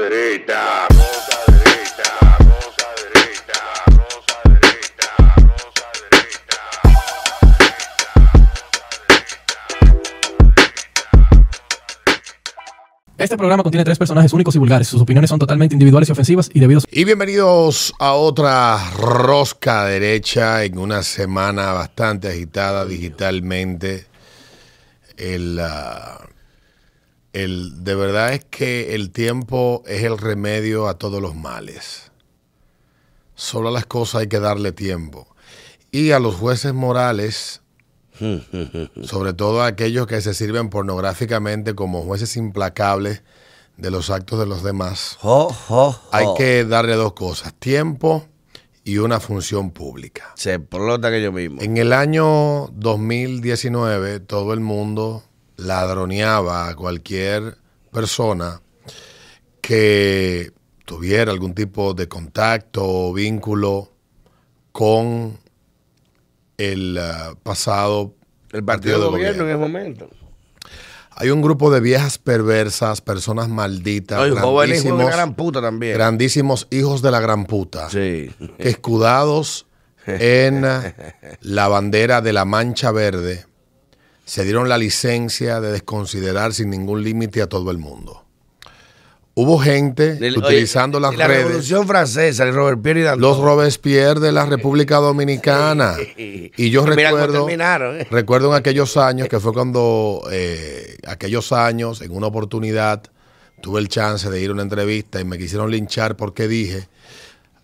derecha, rosa derecha, rosa derecha, rosa derecha, rosa derecha. Este programa contiene tres personajes únicos y vulgares. Sus opiniones son totalmente individuales y ofensivas y debido a Y bienvenidos a otra rosca derecha en una semana bastante agitada digitalmente. El, ah, el, de verdad es que el tiempo es el remedio a todos los males. Solo a las cosas hay que darle tiempo. Y a los jueces morales, sobre todo a aquellos que se sirven pornográficamente como jueces implacables de los actos de los demás, hay que darle dos cosas, tiempo y una función pública. Se explota que yo mismo. En el año 2019 todo el mundo ladroneaba a cualquier persona que tuviera algún tipo de contacto o vínculo con el ah, pasado El partido de de gobierno en ese momento. Hay un grupo de viejas perversas, personas malditas, Oye, joven hijo de grandísimos, gran puta también. grandísimos hijos de la gran puta. Sí. escudados en la bandera de la mancha verde, se dieron la licencia de desconsiderar sin ningún límite a todo el mundo. Hubo gente El- utilizando oye, las la redes, Revolución Francesa, el Robert Pierre y Danton. los Robespierre de la República Dominicana. Y yo Mira recuerdo, terminaron, ¿eh? recuerdo en aquellos años, que fue cuando, eh, aquellos años, en una oportunidad, tuve el chance de ir a una entrevista y me quisieron linchar porque dije,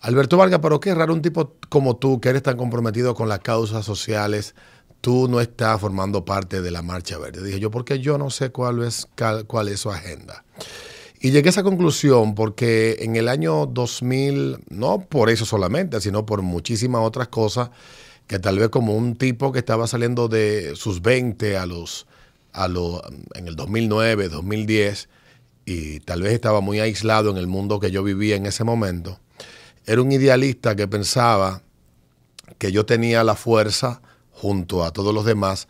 Alberto Vargas, pero qué raro un tipo como tú, que eres tan comprometido con las causas sociales, tú no estás formando parte de la Marcha Verde. Dije yo, porque yo no sé cuál es, cuál es su agenda. Y llegué a esa conclusión porque en el año 2000, no por eso solamente, sino por muchísimas otras cosas, que tal vez como un tipo que estaba saliendo de sus 20 a los, a los, en el 2009, 2010, y tal vez estaba muy aislado en el mundo que yo vivía en ese momento, era un idealista que pensaba que yo tenía la fuerza, junto a todos los demás,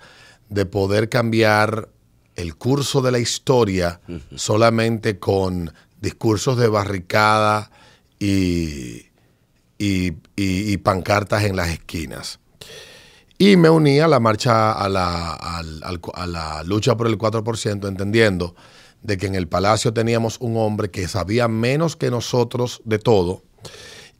de poder cambiar el curso de la historia solamente con discursos de barricada y, y- y- y pancartas en las esquinas. Y me uní a la marcha, a la, al- al- a la lucha por el 4%, entendiendo de que en el palacio teníamos un hombre que sabía menos que nosotros de todo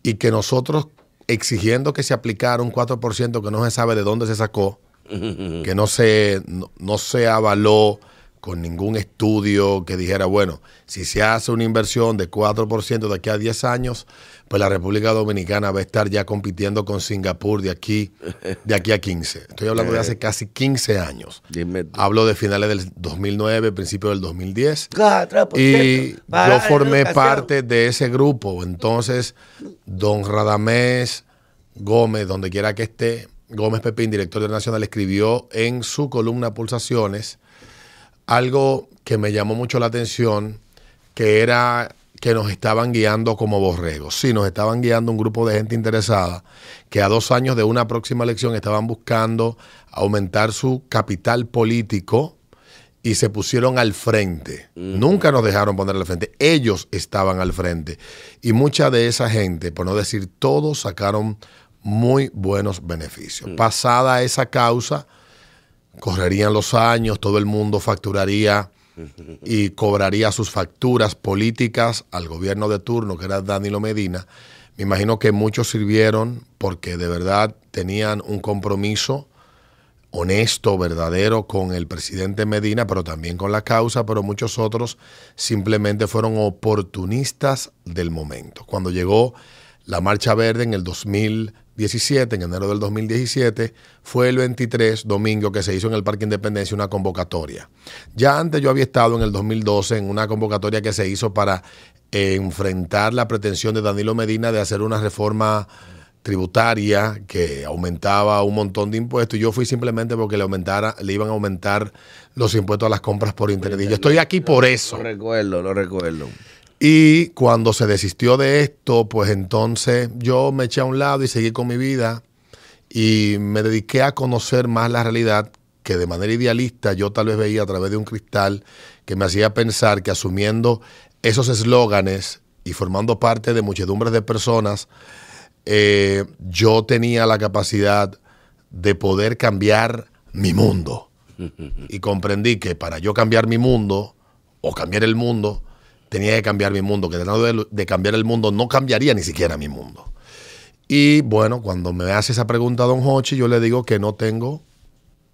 y que nosotros exigiendo que se aplicara un 4% que no se sabe de dónde se sacó, que no se, no, no se avaló con ningún estudio que dijera, bueno, si se hace una inversión de 4% de aquí a 10 años, pues la República Dominicana va a estar ya compitiendo con Singapur de aquí, de aquí a 15. Estoy hablando de hace casi 15 años. Hablo de finales del 2009, principio del 2010. Cuatro por Y yo formé parte de ese grupo. Entonces, don Radamés Gómez, donde quiera que esté, Gómez Pepín, director de Nacional, escribió en su columna Pulsaciones algo que me llamó mucho la atención, que era que nos estaban guiando como borregos. Sí, nos estaban guiando un grupo de gente interesada que a dos años de una próxima elección estaban buscando aumentar su capital político y se pusieron al frente. Nunca nos dejaron poner al frente. Ellos estaban al frente. Y mucha de esa gente, por no decir todos, sacaron muy buenos beneficios. Pasada esa causa, correrían los años, todo el mundo facturaría y cobraría sus facturas políticas al gobierno de turno, que era Danilo Medina. Me imagino que muchos sirvieron porque de verdad tenían un compromiso honesto, verdadero con el presidente Medina, pero también con la causa, pero muchos otros simplemente fueron oportunistas del momento. Cuando llegó la Marcha Verde en el 2017, en enero del 2017, fue el 23, domingo, que se hizo en el Parque Independencia una convocatoria. Ya antes yo había estado en el 2012 en una convocatoria que se hizo para eh, enfrentar la pretensión de Danilo Medina de hacer una reforma tributaria que aumentaba un montón de impuestos y yo fui simplemente porque le aumentara, le iban a aumentar los impuestos a las compras por internet. Y yo estoy aquí por eso. Lo recuerdo, lo recuerdo. Y cuando se desistió de esto, pues entonces yo me eché a un lado y seguí con mi vida y me dediqué a conocer más la realidad que de manera idealista yo tal vez veía a través de un cristal que me hacía pensar que asumiendo esos eslóganes y formando parte de muchedumbres de personas, eh, yo tenía la capacidad de poder cambiar mi mundo. Y comprendí que para yo cambiar mi mundo o cambiar el mundo, tenía que cambiar mi mundo, que tratando de, de cambiar el mundo no cambiaría ni siquiera mi mundo. Y bueno, cuando me hace esa pregunta Don Hochi, yo le digo que no tengo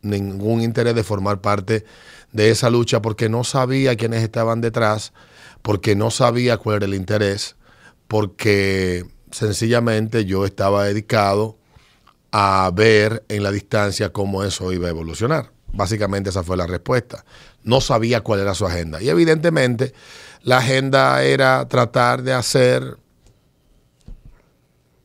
ningún interés de formar parte de esa lucha porque no sabía quiénes estaban detrás, porque no sabía cuál era el interés, porque sencillamente yo estaba dedicado a ver en la distancia cómo eso iba a evolucionar. Básicamente esa fue la respuesta. No sabía cuál era su agenda. Y evidentemente la agenda era tratar de hacer,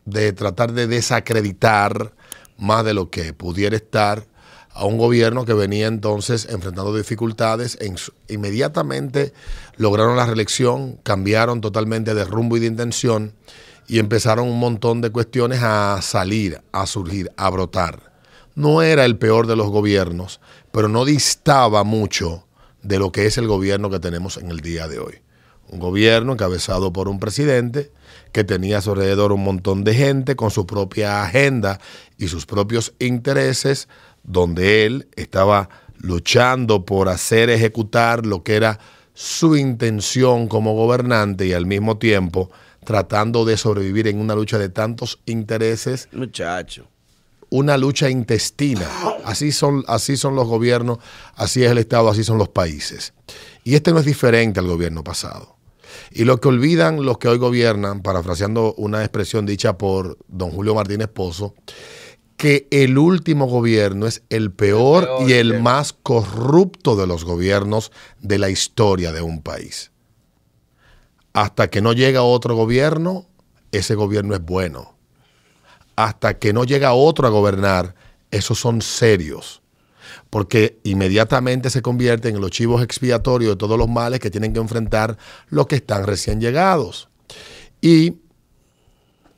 de tratar de desacreditar más de lo que pudiera estar a un gobierno que venía entonces enfrentando dificultades. Inmediatamente lograron la reelección, cambiaron totalmente de rumbo y de intención y empezaron un montón de cuestiones a salir, a surgir, a brotar. No era el peor de los gobiernos, pero no distaba mucho de lo que es el gobierno que tenemos en el día de hoy. Un gobierno encabezado por un presidente que tenía a su alrededor un montón de gente con su propia agenda y sus propios intereses, donde él estaba luchando por hacer ejecutar lo que era su intención como gobernante y al mismo tiempo tratando de sobrevivir en una lucha de tantos intereses Muchacho. una lucha intestina. Así son, así son los gobiernos, así es el Estado, así son los países. Y este no es diferente al gobierno pasado. Y lo que olvidan los que hoy gobiernan, parafraseando una expresión dicha por don Julio Martínez Pozo, que el último gobierno es el peor, El peor, y el más corrupto de los gobiernos de la historia de un país. Hasta que no llega otro gobierno, ese gobierno es bueno hasta que no llega otro a gobernar, esos son serios. Porque inmediatamente se convierten en los chivos expiatorios de todos los males que tienen que enfrentar los que están recién llegados. Y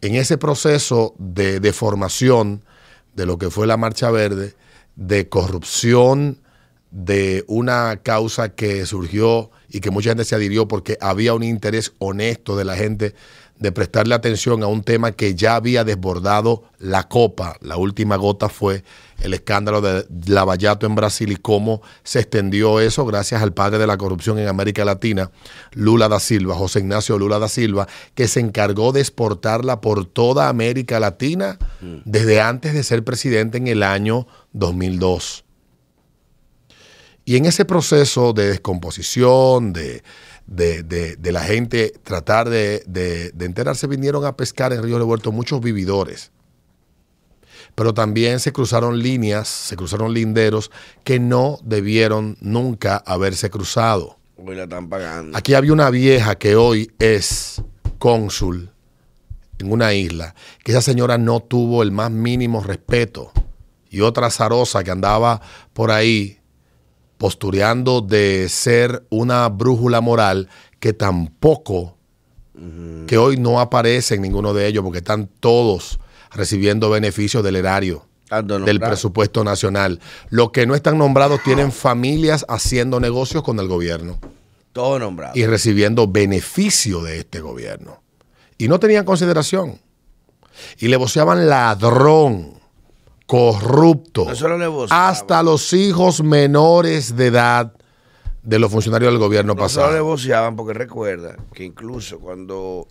en ese proceso de, de formación de lo que fue la Marcha Verde, de corrupción, de una causa que surgió y que mucha gente se adhirió porque había un interés honesto de la gente de prestarle atención a un tema que ya había desbordado la copa. La última gota fue el escándalo de Lavallato en Brasil y cómo se extendió eso gracias al padre de la corrupción en América Latina, Lula da Silva, José Ignacio Lula da Silva, que se encargó de exportarla por toda América Latina desde antes de ser presidente en el año 2002. Y en ese proceso de descomposición, de, de, de- de la gente tratar de, de- de enterarse, vinieron a pescar en Río Revuelto muchos vividores. Pero también se cruzaron líneas, se cruzaron linderos que no debieron nunca haberse cruzado. Hoy la están pagando. Aquí había una vieja que hoy es cónsul en una isla, que esa señora no tuvo el más mínimo respeto. Y otra zarosa que andaba por ahí postureando de ser una brújula moral que tampoco, que hoy no aparece en ninguno de ellos porque están todos recibiendo beneficios del erario del presupuesto nacional. Los que no están nombrados tienen familias haciendo negocios con el gobierno Todo nombrado. y recibiendo beneficio de este gobierno. Y no tenían consideración. Y le voceaban ladrón, corrupto, No hasta los hijos menores de edad de los funcionarios del gobierno No solo le pasado. voceaban porque recuerda que incluso cuando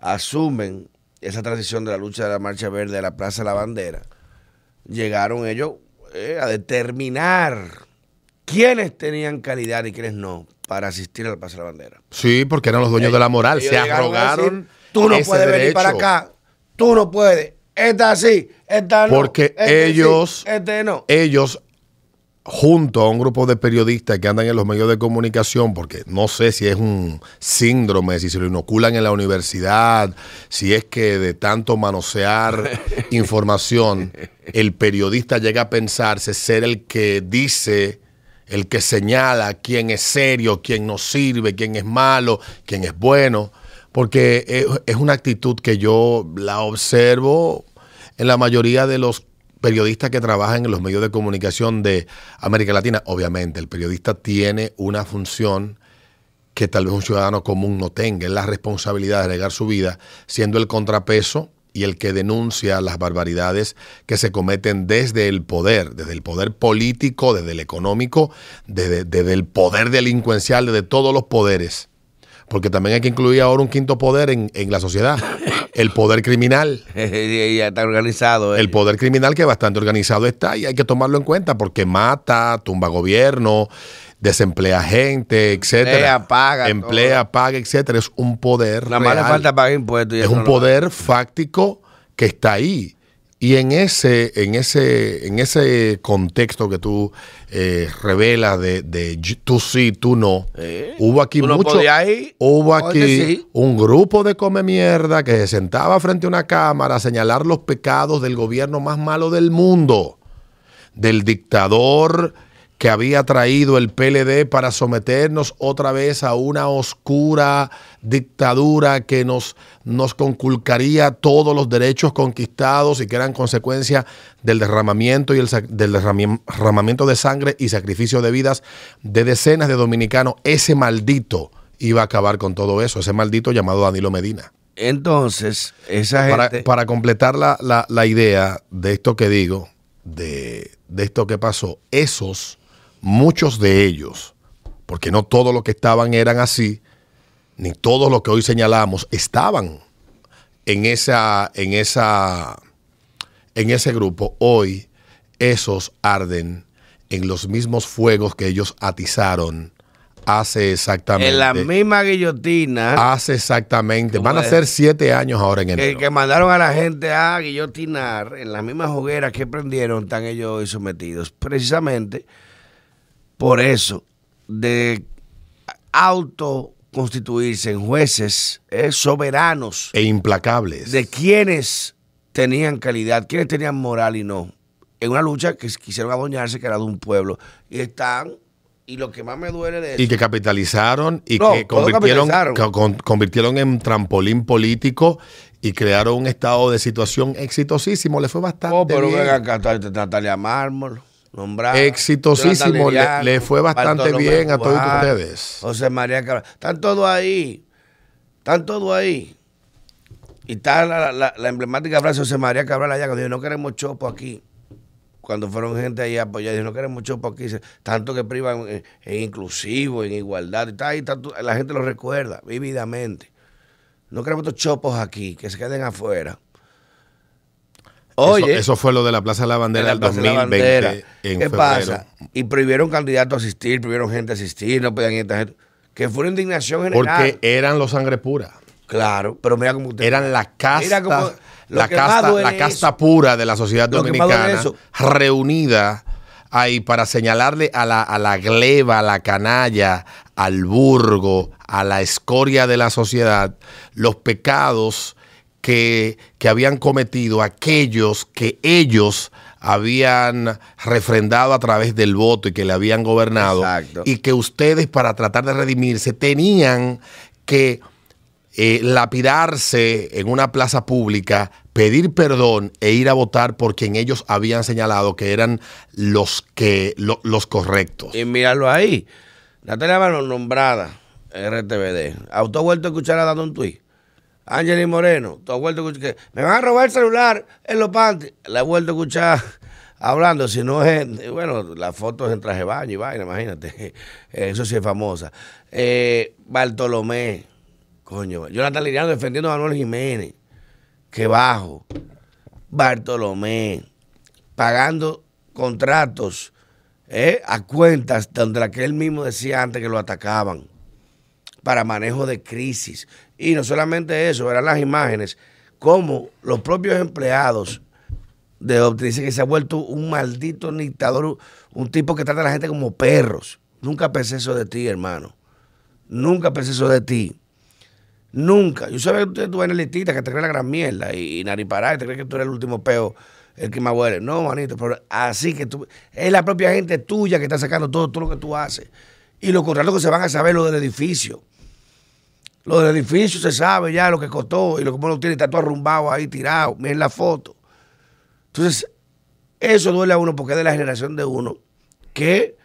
asumen esa transición de la lucha de la Marcha Verde a la Plaza de la Bandera, llegaron ellos eh, a determinar quiénes tenían calidad y quiénes no para asistir a la Plaza de la Bandera. Sí, porque eran los dueños de la moral. Se arrogaron. decir, tú no ese puedes venir derecho. para acá, tú no puedes, esta sí, esta no. Porque este sí, ellos- este no. ellos, junto a un grupo de periodistas que andan en los medios de comunicación, porque no sé si es un síndrome, si se lo inoculan en la universidad, si es que de tanto manosear información, el periodista llega a pensarse ser el que dice, el que señala quién es serio, quién no sirve, quién es malo, quién es bueno, porque es, una actitud que yo la observo en la mayoría de los periodistas que trabajan en los medios de comunicación de América Latina. Obviamente, el periodista tiene una función que tal vez un ciudadano común no tenga. Es la responsabilidad de arriesgar su vida, siendo el contrapeso y el que denuncia las barbaridades que se cometen desde el poder, desde el poder político, desde el económico, desde, desde el poder delincuencial, desde todos los poderes. Porque también hay que incluir ahora un quinto poder en, en la sociedad, el poder criminal. Y ya está organizado. eh. El poder criminal que bastante organizado está y hay que tomarlo en cuenta porque mata, tumba gobierno, desemplea gente, etcétera. Emplea, paga, Emplea, paga, etcétera. Es un poder le real. falta pagar impuestos. y es un no poder fáctico que está ahí. Y en ese, en ese, en ese contexto que tú eh, revelas de, tú sí, tú no, Eh, hubo aquí no mucho, hubo aquí sí. un grupo de come mierda que se sentaba frente a una cámara a señalar los pecados del gobierno más malo del mundo, del dictador que había traído el PLD para someternos otra vez a una oscura dictadura que nos, nos conculcaría todos los derechos conquistados y que eran consecuencia del derramamiento y el del derramamiento de sangre y sacrificio de vidas de decenas de dominicanos. Ese maldito iba a acabar con todo eso, ese maldito llamado Danilo Medina. Entonces, esa Para, gente. para completar la, la- la idea de esto que digo, de, de esto que pasó, esos, muchos de ellos, porque no todos los que estaban eran así, ni todos los que hoy señalamos estaban en esa, en esa, en ese grupo. Hoy esos arden en los mismos fuegos que ellos atizaron hace exactamente. en la misma guillotina Hace exactamente. ¿Cómo Van a ser siete años ahora en que, enero. que mandaron a la gente a guillotinar, en las mismas hogueras que prendieron, están ellos hoy sometidos. Precisamente por eso, de autoconstituirse en jueces eh, soberanos e implacables. de quienes tenían calidad, quienes tenían moral y no. En una lucha que quisieron adueñarse, que era de un pueblo. Y están, y lo que más me duele de eso. y que capitalizaron y No, que convirtieron, capitalizaron. en trampolín político y crearon un estado de situación exitosísimo. Le fue bastante Oh, pero bien. ven acá, Natalia Mármol, Exitosísimo, le- fue bastante bien a todos ustedes. José María Cabral. Están todos ahí. Están todos ahí. Y está la, la- la emblemática frase de José María Cabral allá cuando dijo, no queremos chopo aquí. Cuando fueron gente ahí a apoyar, dijo, no queremos chopo aquí. Tanto que privan en, en inclusivo, en igualdad. Está ahí, está la gente lo recuerda vívidamente. No queremos estos chopos aquí, que se queden afuera. Eso, eso fue lo de la Plaza de la Bandera del la Plaza de la 2020 Bandera. en ¿Qué febrero. pasa? Y prohibieron candidatos a asistir, prohibieron gente a asistir, no podían ir esta gente. Que fue una indignación general. Porque eran los sangre pura. Claro, pero mira cómo usted. Eran la casta, lo la casta, la casta eso. pura de la sociedad Lo dominicana reunida ahí para señalarle a la, a la gleba, a la canalla, al burgo, a la escoria de la sociedad, los pecados que, que habían cometido aquellos que ellos habían refrendado a través del voto y que le habían gobernado Exacto. y que ustedes para tratar de redimirse tenían que eh, lapidarse en una plaza pública, pedir perdón e ir a votar por quien ellos habían señalado que eran los que lo- los correctos. Y míralo ahí. Natalia Mármol nombrada RTVD. ¿A ¿Tú has vuelto a escuchar a dando un tuit? Ángel Moreno, ¿tú has vuelto a escuchar que me van a robar el celular en los panties? La he vuelto a escuchar hablando, si no es, bueno, las fotos en traje baño y vaina, imagínate. Eso sí es famosa. Eh, Bartolomé, coño, Jonathan Liriano defendiendo a Manuel Jiménez. Que bajo. Bartolomé, pagando contratos eh, a cuentas donde la que él mismo decía antes que lo atacaban para manejo de crisis. Y no solamente eso, verán las imágenes, como los propios empleados de Opti dicen que se ha vuelto un maldito dictador, un tipo que trata a la gente como perros. Nunca pensé eso de ti, hermano. Nunca pensé eso de ti. Nunca. Yo sabía que tú, eres elitista, que te crees la gran mierda y, y naripará, y te crees que tú eres el último peo, el que más huele. No, manito, pero así que tú, es la propia gente tuya que está sacando todo, todo lo que tú haces. Y los contratos que se van a saber lo del edificio. Lo del edificio se sabe ya lo que costó y lo que lo tiene, está todo arrumbado ahí, tirado. Miren la foto. Entonces, eso duele a uno porque es de la generación de uno que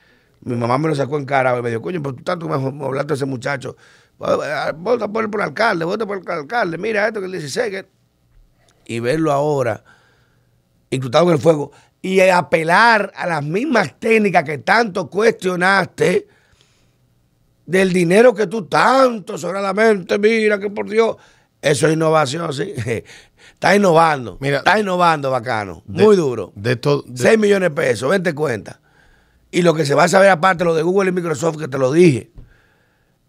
Mi mamá me lo sacó en cara y me dijo, coño, pero tú tanto me hablaste de ese muchacho. Vota por, por alcalde, vota por el alcalde. Mira esto que el 16. que-". Y verlo ahora, incrustado en el fuego, y apelar a las mismas técnicas que tanto cuestionaste del dinero que tú tanto sagradamente, mira que por Dios, eso es innovación, sí. Está innovando, Mira, está innovando bacano, De- muy duro. De to- de- 6 millones de pesos, 20 cuentas. Y lo que se va a saber aparte, lo de Google y Microsoft, que te lo dije.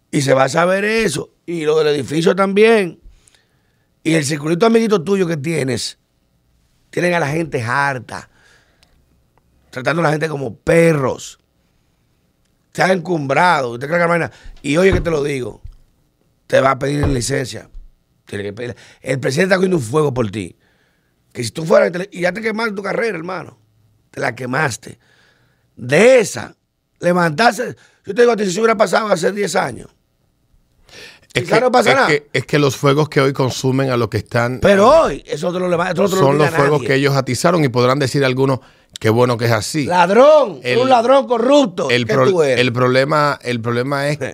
Y se va a saber eso. Y lo del edificio también. Y el circulito amiguito tuyo que tienes, tienen a la gente harta. Tratando a la gente como perros. Han encumbrado. Usted cree que Y oye que te lo digo. Te va a pedir licencia. Tiene que pedir. El presidente está cogiendo un fuego por ti. Que si tú fueras y ya te quemaste tu carrera, hermano. Te la quemaste. De esa, levantarse. Yo te digo si hubiera pasado hace 10 años. Es, quizá que, no pasa es nada. que- es que los fuegos que hoy consumen a los que están Pero hoy, eso te lo levanta. Eso no te lo son los fuegos nadie. que ellos atizaron y podrán decir algunos qué bueno que es así. Ladrón, El- un ladrón corrupto. el, ¿Qué pro- tú eres? el problema el problema es que,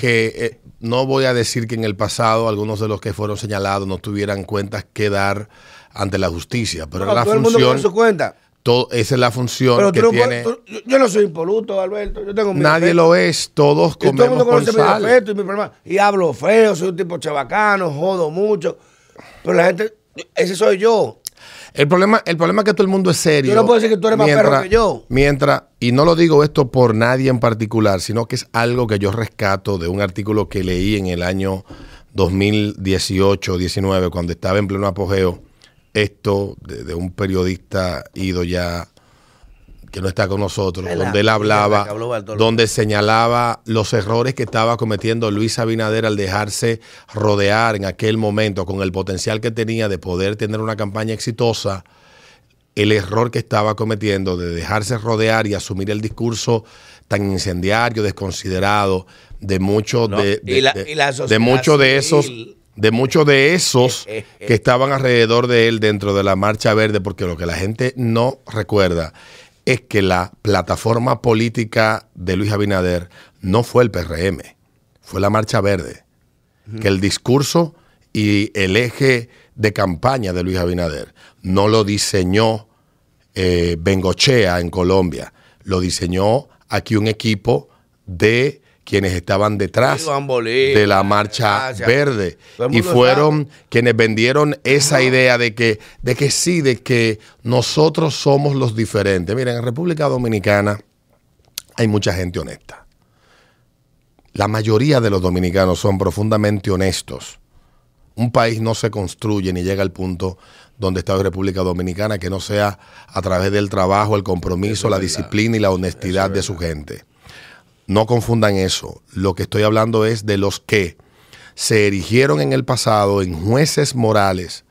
que, eh, no voy a decir que en el pasado algunos de los que fueron señalados no tuvieran cuentas que dar ante la justicia, pero No, era todo la el mundo su cuenta. Todo- esa es la función Pero que tú no tiene tú- yo- no soy impoluto, Alberto. Yo tengo mi nadie defecto. lo es todos Y todo el comemos mundo con conoce mi defecto y mi problema. Y hablo feo, soy un tipo chabacano, jodo mucho. Pero la gente, ese soy yo. El problema, el problema es que todo el mundo es serio. Yo no puedo decir que tú eres más perro que yo. Mientras, y no lo digo esto por nadie en particular, sino que es algo que yo rescato de un artículo que leí en el año 2018-19, cuando estaba en pleno apogeo, esto de, de un periodista ido ya que no está con nosotros, donde él hablaba, donde señalaba los errores que estaba cometiendo Luis Abinader al dejarse rodear en aquel momento con el potencial que tenía de poder tener una campaña exitosa, el error que estaba cometiendo de dejarse rodear y asumir el discurso tan incendiario, desconsiderado de muchos No, de, y la- de- y la de sociedad muchos de esos. De muchos de esos que estaban alrededor de él dentro de la marcha verde, porque lo que la gente no recuerda es que la plataforma política de Luis Abinader no fue el PRM, fue la marcha verde. Que el discurso y el eje de campaña de Luis Abinader no lo diseñó eh, Bengochea en Colombia, lo diseñó aquí un equipo de quienes estaban detrás Bolívar, de la marcha gracias. verde. y fueron quienes vendieron esa idea de que de que sí de que nosotros somos los diferentes. Miren en República Dominicana hay mucha gente honesta. La mayoría de los dominicanos son profundamente honestos. Un país no se construye ni llega al punto donde está hoy República Dominicana que no sea a través del trabajo, el compromiso, la disciplina y la honestidad de su gente. No confundan eso. Lo que estoy hablando es de los que se erigieron en el pasado en jueces morales,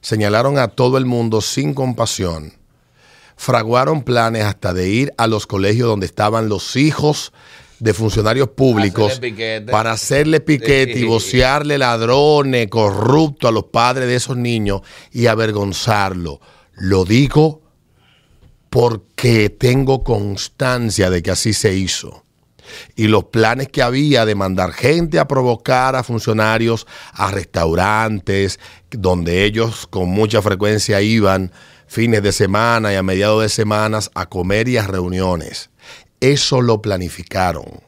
señalaron a todo el mundo sin compasión, fraguaron planes hasta de ir a los colegios donde estaban los hijos de funcionarios públicos Hacerle para hacerle piquete y vocearle ladrones, corruptos a los padres de esos niños y avergonzarlo. Lo digo porque tengo constancia de que así se hizo. Y los planes que había de mandar gente a provocar a funcionarios a restaurantes, donde ellos con mucha frecuencia iban fines de semana y a mediados de semanas a comer y a reuniones. Eso lo planificaron.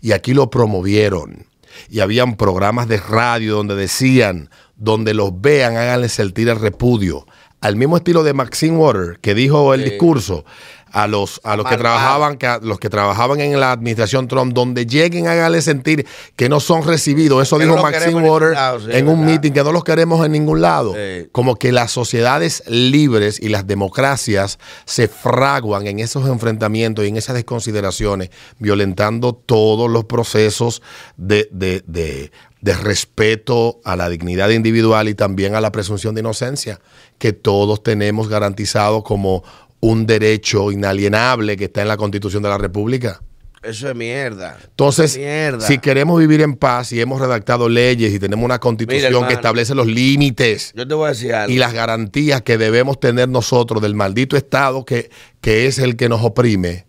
Y aquí lo promovieron. Y habían programas de radio donde decían, donde los vean, háganle sentir el repudio. Al mismo estilo de Maxine Water, que dijo el Sí. discurso a los, a los que trabajaban, que a los que trabajaban en la administración Trump, donde lleguen, háganle sentir que no son recibidos. Eso Que dijo no Maxine en Water ningún lado, sí, en un verdad. meeting, que no los queremos en ningún lado. Sí. Como que las sociedades libres y las democracias se fraguan en esos enfrentamientos y en esas desconsideraciones, violentando todos los procesos de, de- de- de respeto a la dignidad individual y también a la presunción de inocencia, que todos tenemos garantizado como un derecho inalienable que está en la Constitución de la República. Eso es mierda. Entonces, Mierda. si queremos vivir en paz y hemos redactado leyes y tenemos una constitución Mira, hermano. que establece los límites Yo te voy a decir algo. y las garantías que debemos tener nosotros del maldito Estado que, que es el que nos oprime,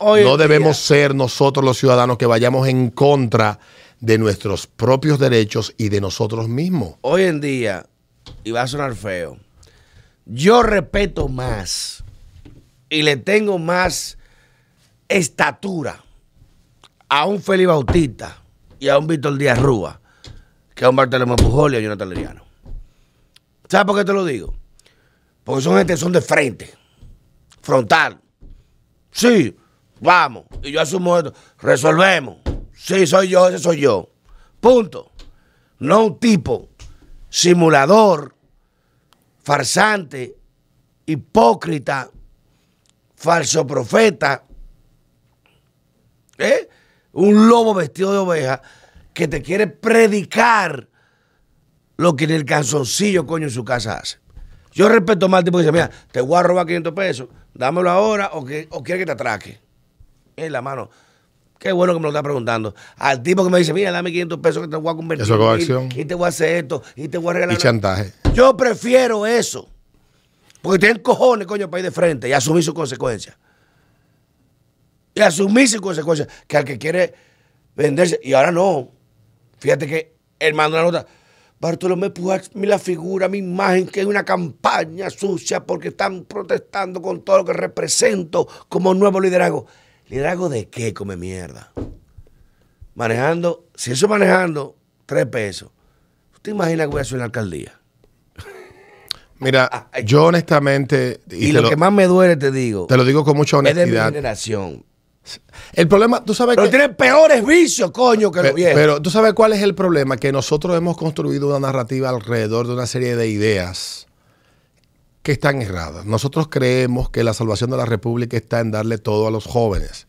Hoy no debemos día. ser nosotros los ciudadanos que vayamos en contra de nuestros propios derechos y de nosotros mismos. Hoy en día, y va a sonar feo, yo respeto más y le tengo más estatura a un Félix Bautista y a un Víctor Díaz Rúa que a un Bartolomé Pujol y a Jonathan Liriano. ¿Sabes por qué te lo digo? Porque son gente son de frente, frontal. Sí, vamos. Y yo asumo esto. Resolvemos. Sí, soy yo, ese soy yo. Punto. No un tipo simulador, farsante, hipócrita, falso profeta, ¿eh? un lobo vestido de oveja que te quiere predicar lo que en el canzoncillo, coño, en su casa hace. Yo respeto más al tipo que dice, mira, te voy a robar 500 pesos, dámelo ahora o, que, o quiere que te atraque. En la mano. Qué bueno que me lo está preguntando. Al tipo que me dice, mira, dame 500 pesos que te voy a convertir. Eso es mil, Y te voy a hacer esto, y te voy a regalar. Y chantaje. Yo prefiero eso. Porque tienen cojones, coño, para ir de frente y asumir sus consecuencias. Y asumir sus consecuencias. Que al que quiere venderse. Y ahora no. Fíjate que él manda una nota. Bartolomé Pujol, la figura, mi imagen, que es una campaña sucia porque están protestando con todo lo que represento como nuevo liderazgo. ¿Liderazgo de qué, come mierda? Manejando, si eso manejando, tres pesos. ¿Usted imagina que voy a hacer una alcaldía? Mira, Ay. yo honestamente, y, lo, lo, que más me duele, te digo, te lo digo con mucha es de mi honestidad. generación. El problema, tú sabes Pero que... tiene peores vicios, coño, que los viejos. Pero tú sabes cuál es el problema, que nosotros hemos construido una narrativa alrededor de una serie de ideas que están erradas. Nosotros creemos que la salvación de la República está en darle todo a los jóvenes.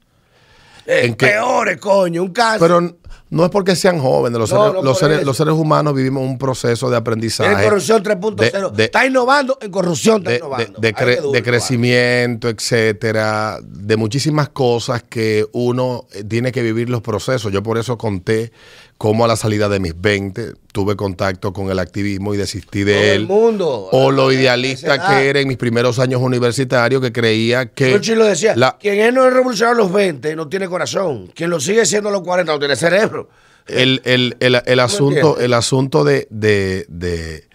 Eh, en que- peores, coño, un caso. Pero no es porque sean jóvenes, los, No, seres, no los, por seres, eso. los seres humanos vivimos un proceso de aprendizaje. Tiene corrupción 3.0. de- de- está innovando en corrupción, está de, innovando. de- de Ay, cre- qué duro, de igual. crecimiento, etcétera, de muchísimas cosas que uno eh, tiene que vivir los procesos. Yo por eso conté cómo a la salida de mis 20 tuve contacto con el activismo y desistí de Todo él. el mundo. O lo idealista que era en mis primeros años universitarios, que creía que lo decía, la- quien es no es revolucionario a los 20 no tiene corazón. Quien lo sigue siendo a los 40 no tiene cerebro. el, el- el- el asunto, el asunto de, de, de-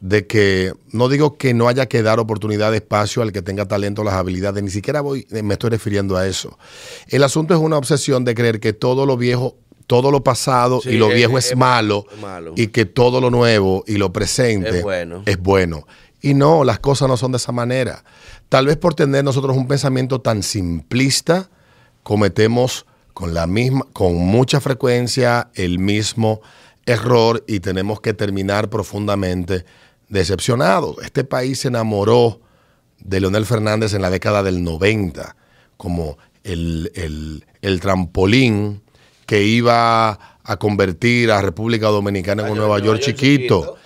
de que no digo que no haya que dar oportunidad de espacio al que tenga talento, las habilidades, ni siquiera voy, me estoy refiriendo a eso. El asunto es una obsesión de creer que todo lo viejo, todo lo pasado Sí, y lo viejo es- es, es malo, es malo. y que todo lo nuevo y lo presente Es bueno. es bueno. Y no, las cosas no son de esa manera. Tal vez por tener nosotros un pensamiento tan simplista, cometemos con la misma, con mucha frecuencia el mismo error y tenemos que terminar profundamente decepcionados. Este país se enamoró de Leonel Fernández en la década del 90 como el, el- el trampolín que iba a convertir a República Dominicana en un Nueva York chiquito.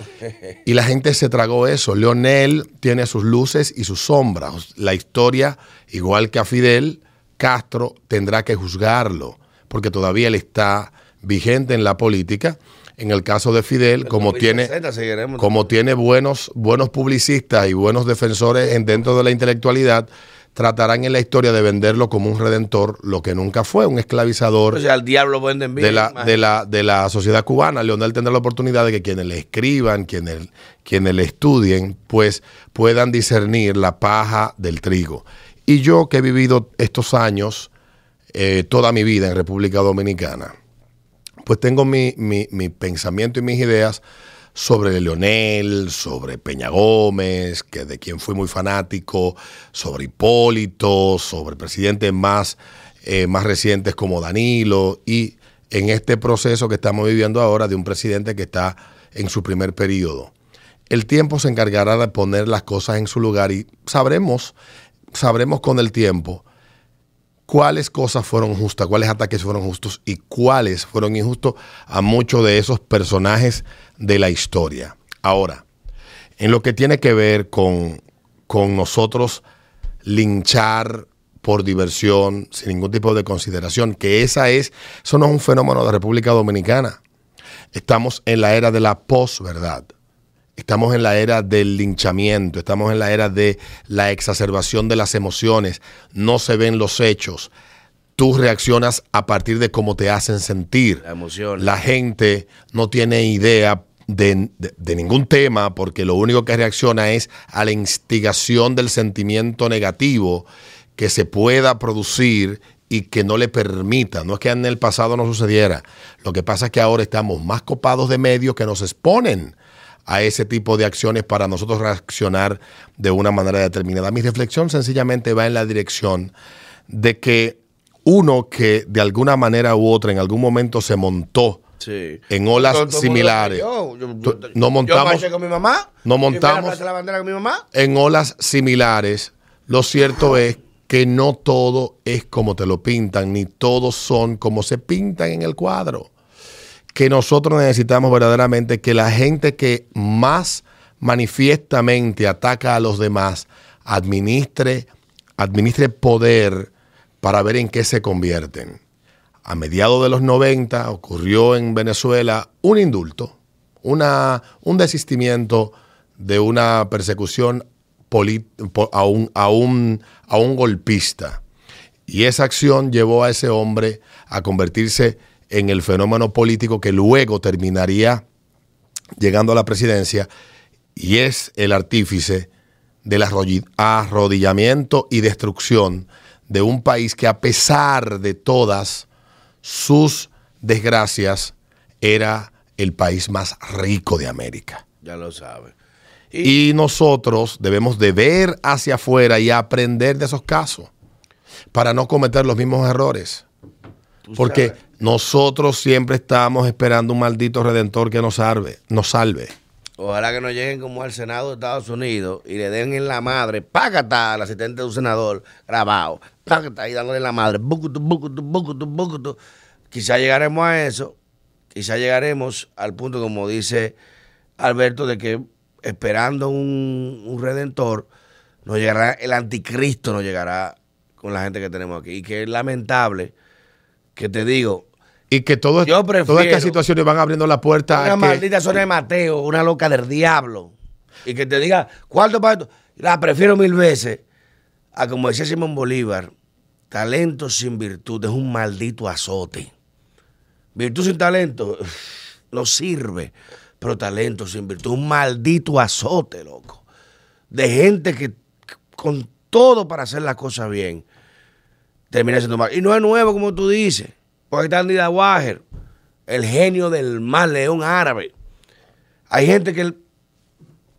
Y la gente se tragó eso. Leonel tiene sus luces y sus sombras. La historia, igual que a Fidel, Castro tendrá que juzgarlo, porque todavía él está vigente en la política. En el caso de Fidel, como tiene, 2060 seguiremos. como tiene buenos, buenos publicistas y buenos defensores en, dentro de la intelectualidad, tratarán en la historia de venderlo como un redentor, lo que nunca fue, un esclavizador O sea, al diablo venden bien. de la, de, la, de la sociedad cubana. Leonel tendrá la oportunidad de que quienes le escriban, quienes, quienes le estudien, pues puedan discernir la paja del trigo. Y yo que he vivido estos años, eh, toda mi vida en República Dominicana, pues tengo mi, mi- mi pensamiento y mis ideas sobre Leonel, sobre Peña Gómez, que de quien fui muy fanático, sobre Hipólito, sobre presidentes más, eh, más recientes como Danilo, y en este proceso que estamos viviendo ahora de un presidente que está en su primer periodo. El tiempo se encargará de poner las cosas en su lugar y sabremos, sabremos con el tiempo cuáles cosas fueron justas, cuáles ataques fueron justos y cuáles fueron injustos a muchos de esos personajes de la historia. Ahora, en lo que tiene que ver con, con nosotros linchar por diversión, sin ningún tipo de consideración, que esa es, eso no es un fenómeno de República Dominicana. Estamos en la era de la posverdad. Estamos en la era del linchamiento, estamos en la era de la exacerbación de las emociones, no se ven los hechos. tú reaccionas a partir de cómo te hacen sentir. La emoción. La gente no tiene idea de, de- de ningún tema porque lo único que reacciona es a la instigación del sentimiento negativo que se pueda producir y que no le permita. No es que en el pasado no sucediera. Lo que pasa es que ahora estamos más copados de medios que nos exponen a ese tipo de acciones para nosotros reaccionar de una manera determinada. Mi reflexión sencillamente va en la dirección de que uno que de alguna manera u otra en algún momento se montó Sí. en olas Todo- todo similares. Yo, yo- Tú- yo- no montamos- Yo marché con mi mamá. no montamos- la bandera con mi mamá. en olas similares, lo cierto es que no todo es como te lo pintan, ni todos son como se pintan en el cuadro. Que nosotros necesitamos verdaderamente que la gente que más manifiestamente ataca a los demás administre, administre poder para ver en qué se convierten. A mediados de los 90 ocurrió en Venezuela un indulto, una, un desistimiento de una persecución a, un, a, un, a un golpista. Y esa acción llevó a ese hombre a convertirse en el fenómeno político que luego terminaría llegando a la presidencia y es el artífice del arrodillamiento y destrucción de un país que a pesar de todas sus desgracias era el país más rico de América. Ya lo sabe. Y, Y nosotros debemos de ver hacia afuera y aprender de esos casos para no cometer los mismos errores. Porque sabes, nosotros siempre estamos esperando un maldito redentor que nos salve, nos salve. Ojalá que no lleguen como al Senado de Estados Unidos y le den en la madre, págata al asistente de un senador grabado, págata y dándole en la madre, bucutu, bucutu, bucutu, bucutu. Quizá llegaremos a eso, quizá llegaremos al punto, como dice Alberto, de que esperando un, un redentor, nos llegará, el anticristo nos llegará con la gente que tenemos aquí. Y que es lamentable que te digo, Y que todo, todas estas situaciones van abriendo la puerta una a que, maldita zona de Mateo, una loca del diablo. Y que te diga, ¿cuánto para esto? La prefiero mil veces a como decía Simón Bolívar, talento sin virtud es un maldito azote. Virtud sin talento no sirve, pero talento sin virtud es un maldito azote, loco. De gente que con todo para hacer las cosas bien termina siendo mal. Y no es nuevo, como tú dices. Está Andy Wager, el genio del mal león árabe. Hay gente que el,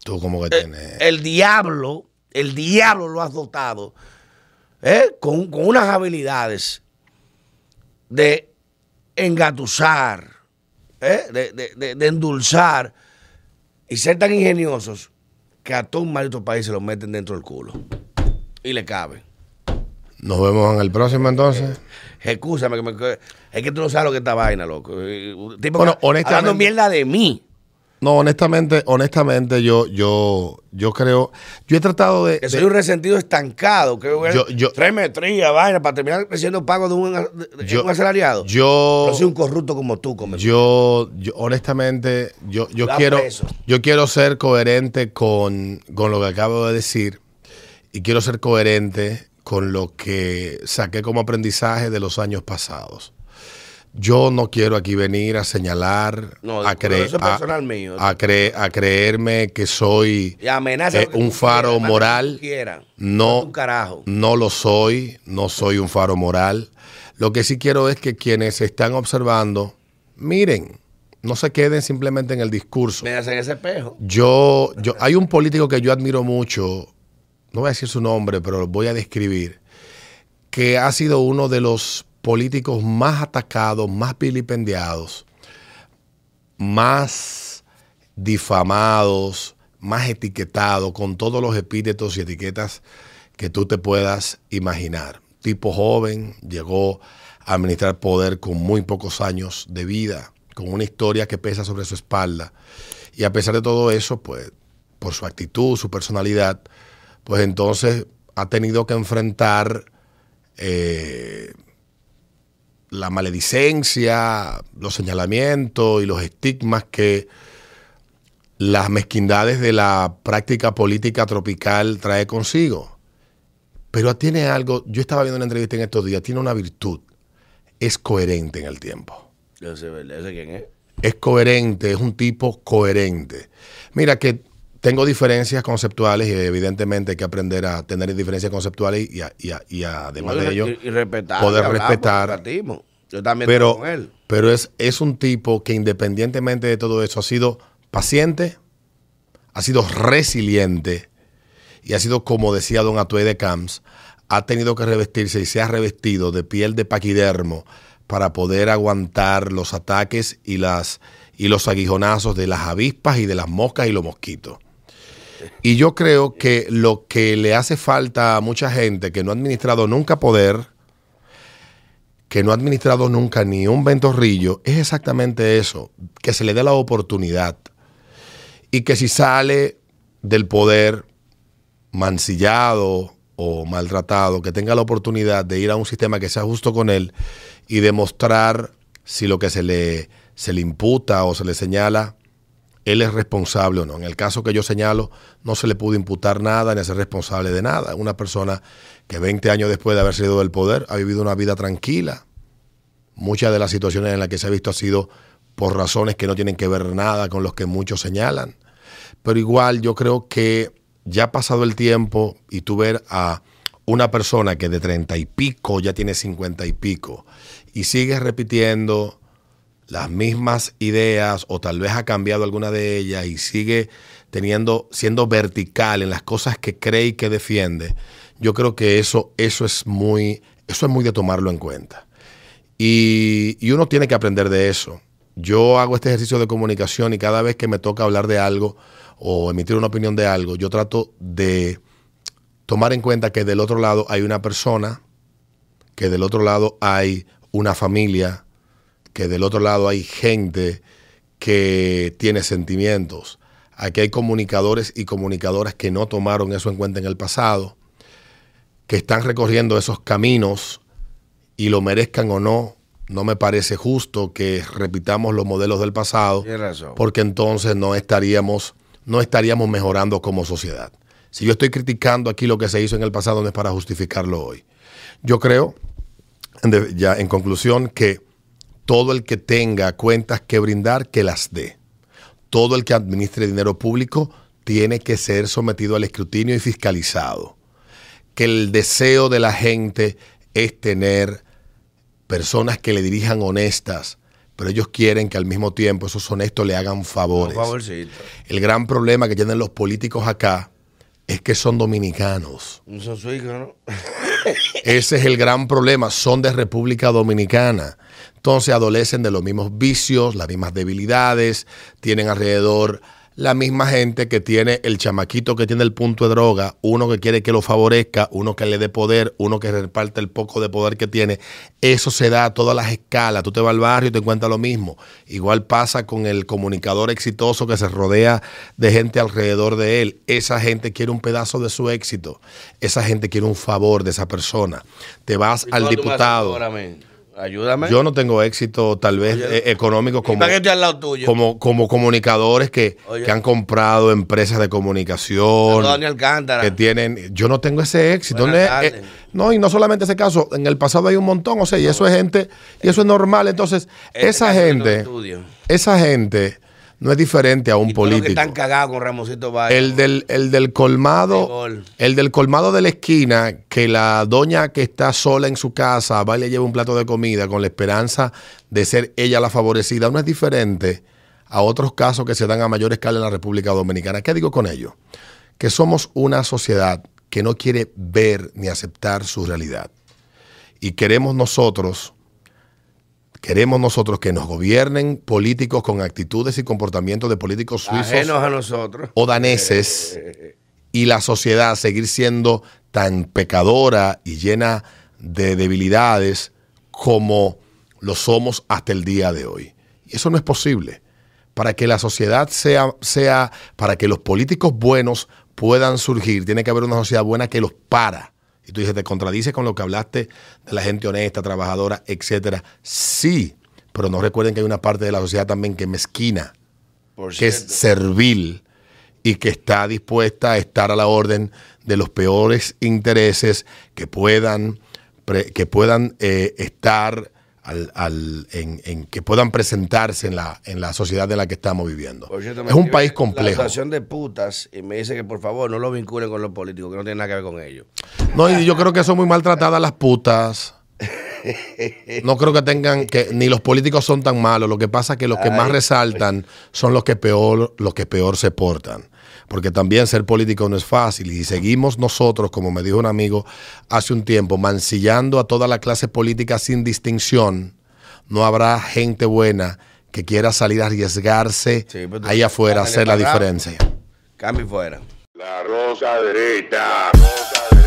tú como que eh, tienes... el diablo, el diablo lo ha dotado ¿eh? con, con unas habilidades de engatusar, ¿eh? de, de- de- de endulzar y ser tan ingeniosos que a todo un maldito país se lo meten dentro del culo y le cabe. Nos vemos en el próximo entonces. Excúsame, que me- es que tú no sabes lo que es esta vaina, loco. Eh, un Tipo Bueno, que- honestamente- hablando mierda de mí. No, honestamente, honestamente, yo, yo, yo creo, yo he tratado de, Que de- soy un resentido estancado. Que Yo- yo- tres metrías, vaina, para terminar recibiendo pago de un, de- de Yo- un asalariado. yo, Pero soy un corrupto como tú, come. yo, yo, honestamente, yo, yo quiero, preso. yo quiero ser coherente con, con lo que acabo de decir y quiero ser coherente con lo que saqué como aprendizaje de los años pasados. Yo no quiero aquí venir a señalar, No, a, cre- a- personal mío. a cre- a creerme que soy eh, un faro quieras, moral. No, un carajo. no lo soy, no soy un faro moral. Lo que sí quiero es que quienes están observando, miren, no se queden simplemente en el discurso. Me hacen ese espejo. Yo, yo, hay un político que yo admiro mucho, no voy a decir su nombre, pero lo voy a describir, que ha sido uno de los políticos más atacados, más vilipendiados, más difamados, más etiquetados, con todos los epítetos y etiquetas que tú te puedas imaginar. Tipo joven, llegó a administrar poder con muy pocos años de vida, con una historia que pesa sobre su espalda. Y a pesar de todo eso, pues, por su actitud, su personalidad, pues entonces ha tenido que enfrentar eh, la maledicencia, los señalamientos y los estigmas que las mezquindades de la práctica política tropical trae consigo. Pero tiene algo, yo estaba viendo una entrevista en estos días, tiene una virtud. es coherente en el tiempo. Yo sé. ¿Ese quién es? Es coherente, es un tipo coherente. Mira que tengo diferencias conceptuales y evidentemente hay que aprender a tener diferencias conceptuales y, a- y a- y a- además No, de ello y- respetar, poder respetar. Yo también pero, con él. pero es, es un tipo que independientemente de todo eso ha sido paciente, ha sido resiliente y ha sido, como decía don Atuey de Camps, ha tenido que revestirse y se ha revestido de piel de paquidermo para poder aguantar los ataques y, las, y los aguijonazos de las avispas y de las moscas y los mosquitos. Y yo creo que lo que le hace falta a mucha gente que no ha administrado nunca poder, que no ha administrado nunca ni un ventorrillo, es exactamente eso, que se le dé la oportunidad. Y que si sale del poder mancillado o maltratado, que tenga la oportunidad de ir a un sistema que sea justo con él y demostrar si lo que se le, se le imputa o se le señala, él es responsable o no. En el caso que yo señalo, no se le pudo imputar nada ni ser responsable de nada. Una persona que 20 años después de haber salido del poder ha vivido una vida tranquila. Muchas de las situaciones en las que se ha visto ha sido por razones que no tienen que ver nada con los que muchos señalan. Pero igual yo creo que ya pasado el tiempo y tú ver a una persona que de treinta y pico ya tiene cincuenta y pico y sigue repitiendo las mismas ideas o tal vez ha cambiado alguna de ellas y sigue teniendo siendo vertical en las cosas que cree y que defiende, yo creo que eso eso es muy eso es muy de tomarlo en cuenta. Y, y uno tiene que aprender de eso. Yo hago este ejercicio de comunicación y cada vez que me toca hablar de algo o emitir una opinión de algo, yo trato de tomar en cuenta que del otro lado hay una persona, que del otro lado hay una familia, que del otro lado hay gente que tiene sentimientos. Aquí hay comunicadores y comunicadoras que no tomaron eso en cuenta en el pasado, que están recorriendo esos caminos y lo merezcan o no, no me parece justo que repitamos los modelos del pasado, porque entonces no estaríamos, no estaríamos mejorando como sociedad. Si yo estoy criticando aquí lo que se hizo en el pasado, no es para justificarlo hoy. Yo creo, ya en conclusión, que todo el que tenga cuentas que brindar, que las dé. Todo el que administre dinero público tiene que ser sometido al escrutinio y fiscalizado. Que el deseo de la gente es tener personas que le dirijan honestas, pero ellos quieren que al mismo tiempo esos honestos le hagan favores. favorcito. El gran problema que tienen los políticos acá es que son dominicanos. Son. Ese es el gran problema. Son de República Dominicana. Entonces adolecen de los mismos vicios, las mismas debilidades, tienen alrededor la misma gente que tiene el chamaquito que tiene el punto de droga, uno que quiere que lo favorezca, uno que le dé poder, uno que reparte el poco de poder que tiene. Eso se da a todas las escalas. Tú te vas al barrio y te encuentras lo mismo. Igual pasa con el comunicador exitoso que se rodea de gente alrededor de él. Esa gente quiere un pedazo de su éxito. Esa gente quiere un favor de esa persona. Te vas ¿Y al diputado. ahora? Ayúdame. Yo no tengo éxito tal vez eh, económico ¿Y como, al lado tuyo? como, como comunicadores que, que han comprado empresas de comunicación. Que tienen, yo no tengo ese éxito. No, es- eh, no, y no solamente ese caso, en el pasado hay un montón, o sea, y eso es gente, y eso es normal. Entonces, Este esa gente, esa gente no es diferente a un Y los que político. están cagados con Ramosito Valle. El del, el del colmado, Gol. el del colmado de la esquina, que la doña que está sola en su casa va y le lleva un plato de comida con la esperanza de ser ella la favorecida, no es diferente a otros casos que se dan a mayor escala en la República Dominicana. ¿Qué digo con ello? Que somos una sociedad que no quiere ver ni aceptar su realidad. Y queremos nosotros, queremos nosotros que nos gobiernen políticos con actitudes y comportamientos de políticos suizos Ajenos a nosotros. o daneses y la sociedad seguir siendo tan pecadora y llena de debilidades como lo somos hasta el día de hoy. Y eso no es posible. Para que la sociedad sea, sea, para que los políticos buenos puedan surgir, tiene que haber una sociedad buena que los para. Y tú dices, te contradices con lo que hablaste de la gente honesta, trabajadora, etcétera. Sí, pero no recuerden que hay una parte de la sociedad también que es mezquina Por que es servil y que está dispuesta a estar a la orden de los peores intereses que puedan, que puedan eh, estar al, al- en, en que puedan presentarse en la, en la sociedad en la que estamos viviendo. Cierto, es un país La complejo. asociación de putas y me dice que por favor no lo vinculen con los políticos, que no tiene nada que ver con ellos. No, y yo creo que son muy maltratadas las putas. No creo que tengan que ni los políticos son tan malos. Lo que pasa es que los que más resaltan son los que peor, los que peor se portan. Porque también ser político no es fácil. Y seguimos nosotros, como me dijo un amigo hace un tiempo, mancillando a toda la clase política sin distinción. No habrá gente buena que quiera salir a arriesgarse Sí, tú- ahí afuera a hacer la diferencia. Cambio fuera. La rosa derecha, rosa derecha,